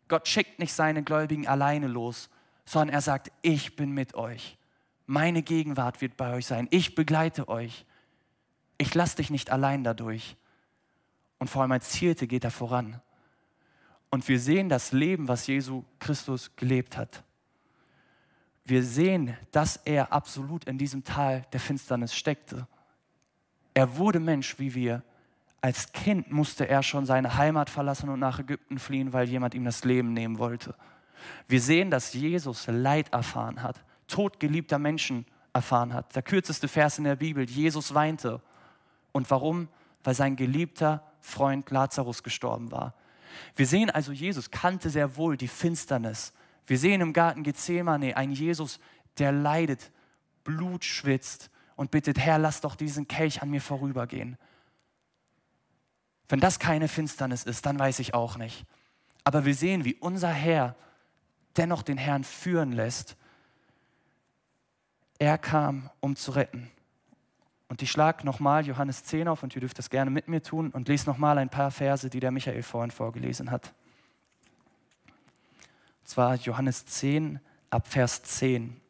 Gott schickt nicht seine Gläubigen alleine los, sondern er sagt, ich bin mit euch. Meine Gegenwart wird bei euch sein. Ich begleite euch. Ich lasse dich nicht allein dadurch. Und vor allem als Hirte geht er voran. Und wir sehen das Leben, was Jesu Christus gelebt hat. Wir sehen, dass er absolut in diesem Tal der Finsternis steckte. Er wurde Mensch wie wir. Als Kind musste er schon seine Heimat verlassen und nach Ägypten fliehen, weil jemand ihm das Leben nehmen wollte. Wir sehen, dass Jesus Leid erfahren hat, Tod geliebter Menschen erfahren hat. Der kürzeste Vers in der Bibel, Jesus weinte. Und warum? Weil sein geliebter Freund Lazarus gestorben war. Wir sehen also, Jesus kannte sehr wohl die Finsternis. Wir sehen im Garten Gethsemane einen Jesus, der leidet, Blut schwitzt, und bittet, Herr, lass doch diesen Kelch an mir vorübergehen. Wenn das keine Finsternis ist, dann weiß ich auch nicht. Aber wir sehen, wie unser Herr dennoch den Herrn führen lässt. Er kam, um zu retten. Und ich schlage nochmal Johannes 10 auf und ihr dürft das gerne mit mir tun und lese nochmal ein paar Verse, die der Michael vorhin vorgelesen hat. Und zwar Johannes 10 ab Vers 10.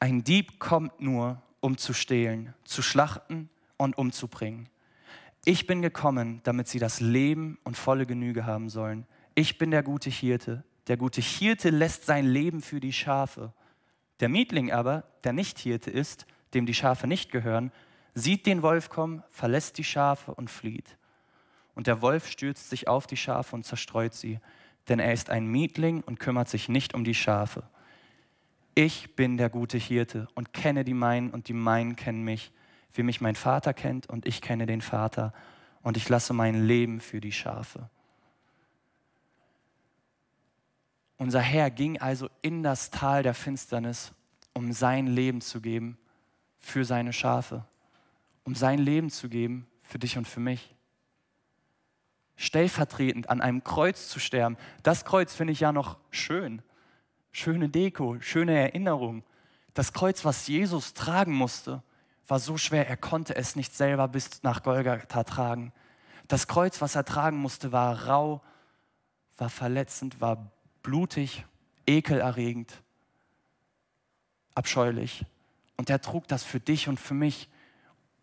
Ein Dieb kommt nur, um zu stehlen, zu schlachten und umzubringen. Ich bin gekommen, damit sie das Leben und volle Genüge haben sollen. Ich bin der gute Hirte. Der gute Hirte lässt sein Leben für die Schafe. Der Mietling aber, der nicht Hirte ist, dem die Schafe nicht gehören, sieht den Wolf kommen, verlässt die Schafe und flieht. Und der Wolf stürzt sich auf die Schafe und zerstreut sie, denn er ist ein Mietling und kümmert sich nicht um die Schafe. Ich bin der gute Hirte und kenne die meinen und die meinen kennen mich, wie mich mein Vater kennt und ich kenne den Vater und ich lasse mein Leben für die Schafe. Unser Herr ging also in das Tal der Finsternis, um sein Leben zu geben für seine Schafe, um sein Leben zu geben für dich und für mich. Stellvertretend an einem Kreuz zu sterben, das Kreuz finde ich ja noch schön schöne Deko, schöne Erinnerung. Das Kreuz, was Jesus tragen musste, war so schwer, er konnte es nicht selber bis nach Golgatha tragen. Das Kreuz, was er tragen musste, war rau, war verletzend, war blutig, ekelerregend, abscheulich. Und er trug das für dich und für mich.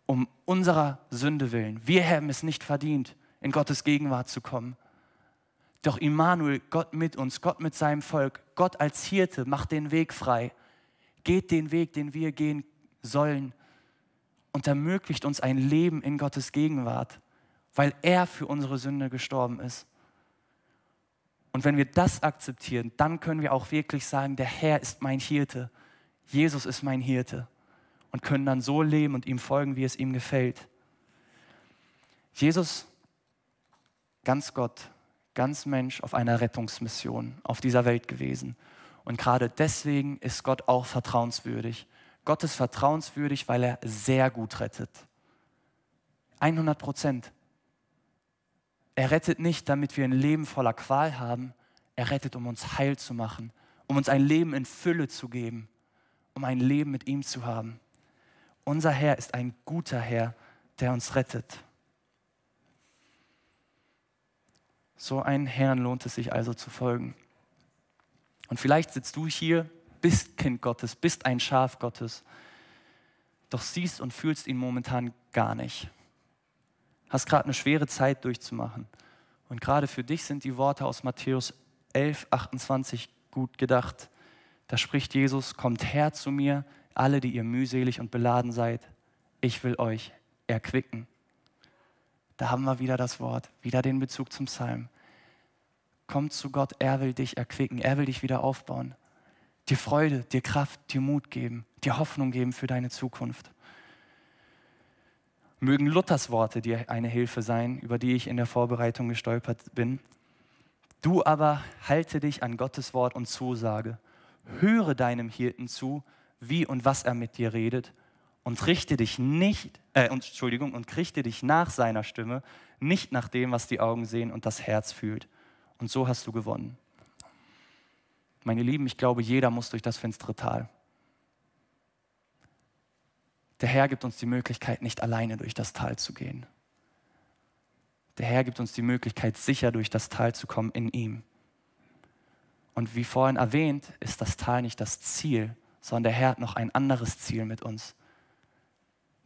um unserer Sünde willen. Wir haben es nicht verdient, in Gottes Gegenwart zu kommen. Doch Immanuel, Gott mit uns, Gott mit seinem Volk, Gott als Hirte macht den Weg frei, geht den Weg, den wir gehen sollen und ermöglicht uns ein Leben in Gottes Gegenwart, weil er für unsere Sünde gestorben ist. Und wenn wir das akzeptieren, dann können wir auch wirklich sagen, der Herr ist mein Hirte, Jesus ist mein Hirte und können dann so leben und ihm folgen, wie es ihm gefällt. Jesus, ganz Gott, ganz Mensch auf einer Rettungsmission auf dieser Welt gewesen. Und gerade deswegen ist Gott auch vertrauenswürdig. Gott ist vertrauenswürdig, weil er sehr gut rettet. 100 Prozent. Er rettet nicht, damit wir ein Leben voller Qual haben. Er rettet, um uns heil zu machen, um uns ein Leben in Fülle zu geben, um ein Leben mit ihm zu haben. Unser Herr ist ein guter Herr, der uns rettet. So einen Herrn lohnt es sich also zu folgen. Und vielleicht sitzt du hier, bist Kind Gottes, bist ein Schaf Gottes, doch siehst und fühlst ihn momentan gar nicht. Hast gerade eine schwere Zeit durchzumachen. Und gerade für dich sind die Worte aus Matthäus 11, 28 gut gedacht. Da spricht Jesus, kommt her zu mir, alle, die ihr mühselig und beladen seid, ich will euch erquicken. Da haben wir wieder das Wort, wieder den Bezug zum Psalm. Komm zu Gott, er will dich erquicken, er will dich wieder aufbauen, dir Freude, dir Kraft, dir Mut geben, dir Hoffnung geben für deine Zukunft. Mögen Luthers Worte dir eine Hilfe sein, über die ich in der Vorbereitung gestolpert bin. Du aber halte dich an Gottes Wort und Zusage. Höre deinem Hirten zu, wie und was er mit dir redet und richte dich nicht, äh, Entschuldigung, und richte dich nach seiner Stimme, nicht nach dem, was die Augen sehen und das Herz fühlt. Und so hast du gewonnen. Meine Lieben, ich glaube, jeder muss durch das finstere Tal. Der Herr gibt uns die Möglichkeit, nicht alleine durch das Tal zu gehen. Der Herr gibt uns die Möglichkeit, sicher durch das Tal zu kommen in ihm. Und wie vorhin erwähnt, ist das Tal nicht das Ziel, sondern der Herr hat noch ein anderes Ziel mit uns.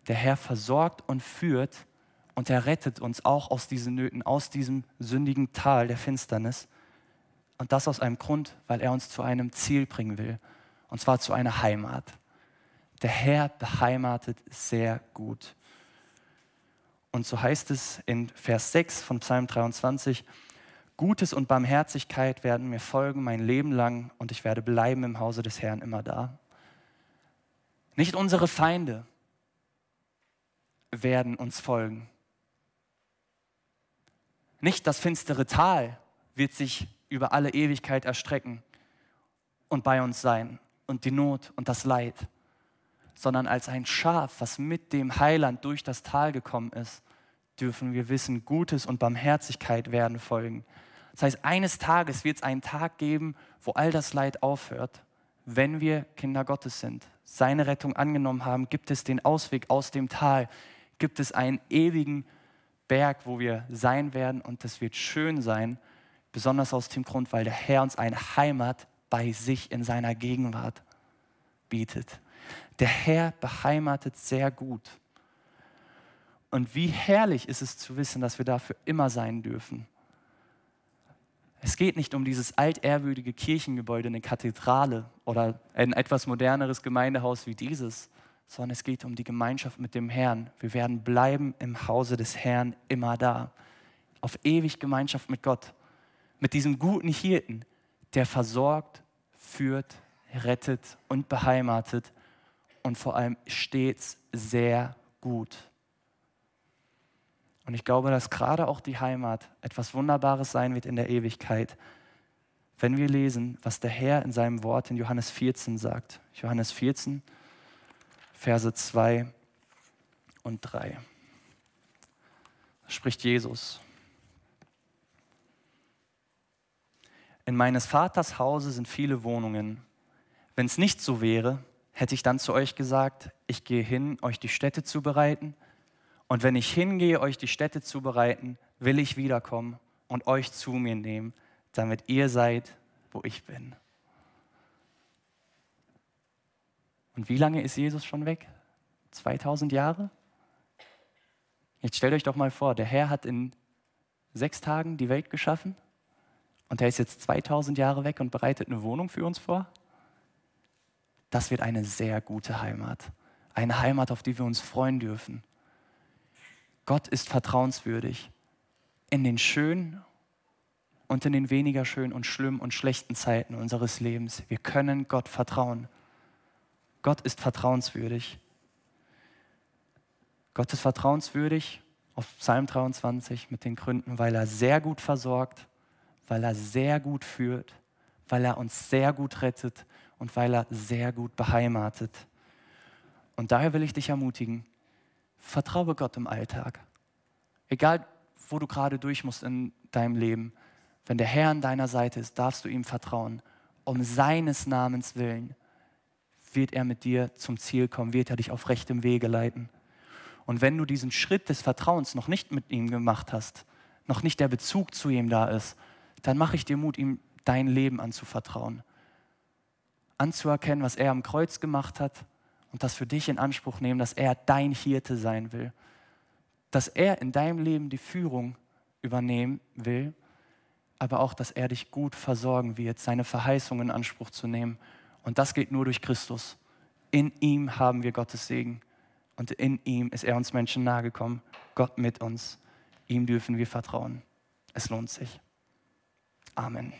Der Herr versorgt und führt und er rettet uns auch aus diesen Nöten, aus diesem sündigen Tal der Finsternis. Und das aus einem Grund, weil er uns zu einem Ziel bringen will, und zwar zu einer Heimat. Der Herr beheimatet sehr gut. Und so heißt es in Vers 6 von Psalm 23, Gutes und Barmherzigkeit werden mir folgen mein Leben lang und ich werde bleiben im Hause des Herrn immer da. Nicht unsere Feinde werden uns folgen. Nicht das finstere Tal wird sich über alle Ewigkeit erstrecken und bei uns sein und die Not und das Leid, sondern als ein Schaf, was mit dem Heiland durch das Tal gekommen ist, dürfen wir wissen, Gutes und Barmherzigkeit werden folgen. Das heißt, eines Tages wird es einen Tag geben, wo all das Leid aufhört, wenn wir Kinder Gottes sind, seine Rettung angenommen haben, gibt es den Ausweg aus dem Tal, gibt es einen ewigen Berg, wo wir sein werden und das wird schön sein, besonders aus dem Grund, weil der Herr uns eine Heimat bei sich in seiner Gegenwart bietet. Der Herr beheimatet sehr gut. Und wie herrlich ist es zu wissen, dass wir dafür immer sein dürfen. Es geht nicht um dieses altehrwürdige Kirchengebäude, eine Kathedrale oder ein etwas moderneres Gemeindehaus wie dieses, sondern es geht um die Gemeinschaft mit dem Herrn. Wir werden bleiben im Hause des Herrn immer da. Auf ewig Gemeinschaft mit Gott. Mit diesem guten Hirten, der versorgt, führt, rettet und beheimatet und vor allem stets sehr gut. Und ich glaube, dass gerade auch die Heimat etwas Wunderbares sein wird in der Ewigkeit, wenn wir lesen, was der Herr in seinem Wort in Johannes 14 sagt. Johannes 14, Verse 2 und 3. Da spricht Jesus. In meines Vaters Hause sind viele Wohnungen. Wenn es nicht so wäre, hätte ich dann zu euch gesagt, ich gehe hin, euch die Städte zu bereiten. Und wenn ich hingehe, euch die Städte zu bereiten, will ich wiederkommen und euch zu mir nehmen, damit ihr seid, wo ich bin. Und wie lange ist Jesus schon weg? 2000 Jahre? Jetzt stellt euch doch mal vor, der Herr hat in sechs Tagen die Welt geschaffen und er ist jetzt 2000 Jahre weg und bereitet eine Wohnung für uns vor. Das wird eine sehr gute Heimat. Eine Heimat, auf die wir uns freuen dürfen. Gott ist vertrauenswürdig in den schönen und in den weniger schönen und schlimmen und schlechten Zeiten unseres Lebens. Wir können Gott vertrauen. Gott ist vertrauenswürdig. Gott ist vertrauenswürdig auf Psalm 23 mit den Gründen, weil er sehr gut versorgt, weil er sehr gut führt, weil er uns sehr gut rettet und weil er sehr gut beheimatet. Und daher will ich dich ermutigen, vertraue Gott im Alltag. Egal, wo du gerade durch musst in deinem Leben, wenn der Herr an deiner Seite ist, darfst du ihm vertrauen. Um seines Namens willen wird er mit dir zum Ziel kommen, wird er dich auf rechtem Wege leiten. Und wenn du diesen Schritt des Vertrauens noch nicht mit ihm gemacht hast, noch nicht der Bezug zu ihm da ist, dann mache ich dir Mut, ihm dein Leben anzuvertrauen. Anzuerkennen, was er am Kreuz gemacht hat und das für dich in Anspruch nehmen, dass er dein Hirte sein will. Dass er in deinem Leben die Führung übernehmen will, aber auch, dass er dich gut versorgen wird, seine Verheißung in Anspruch zu nehmen. Und das geht nur durch Christus. In ihm haben wir Gottes Segen. Und in ihm ist er uns Menschen nahegekommen. Gott mit uns. Ihm dürfen wir vertrauen. Es lohnt sich. Amen.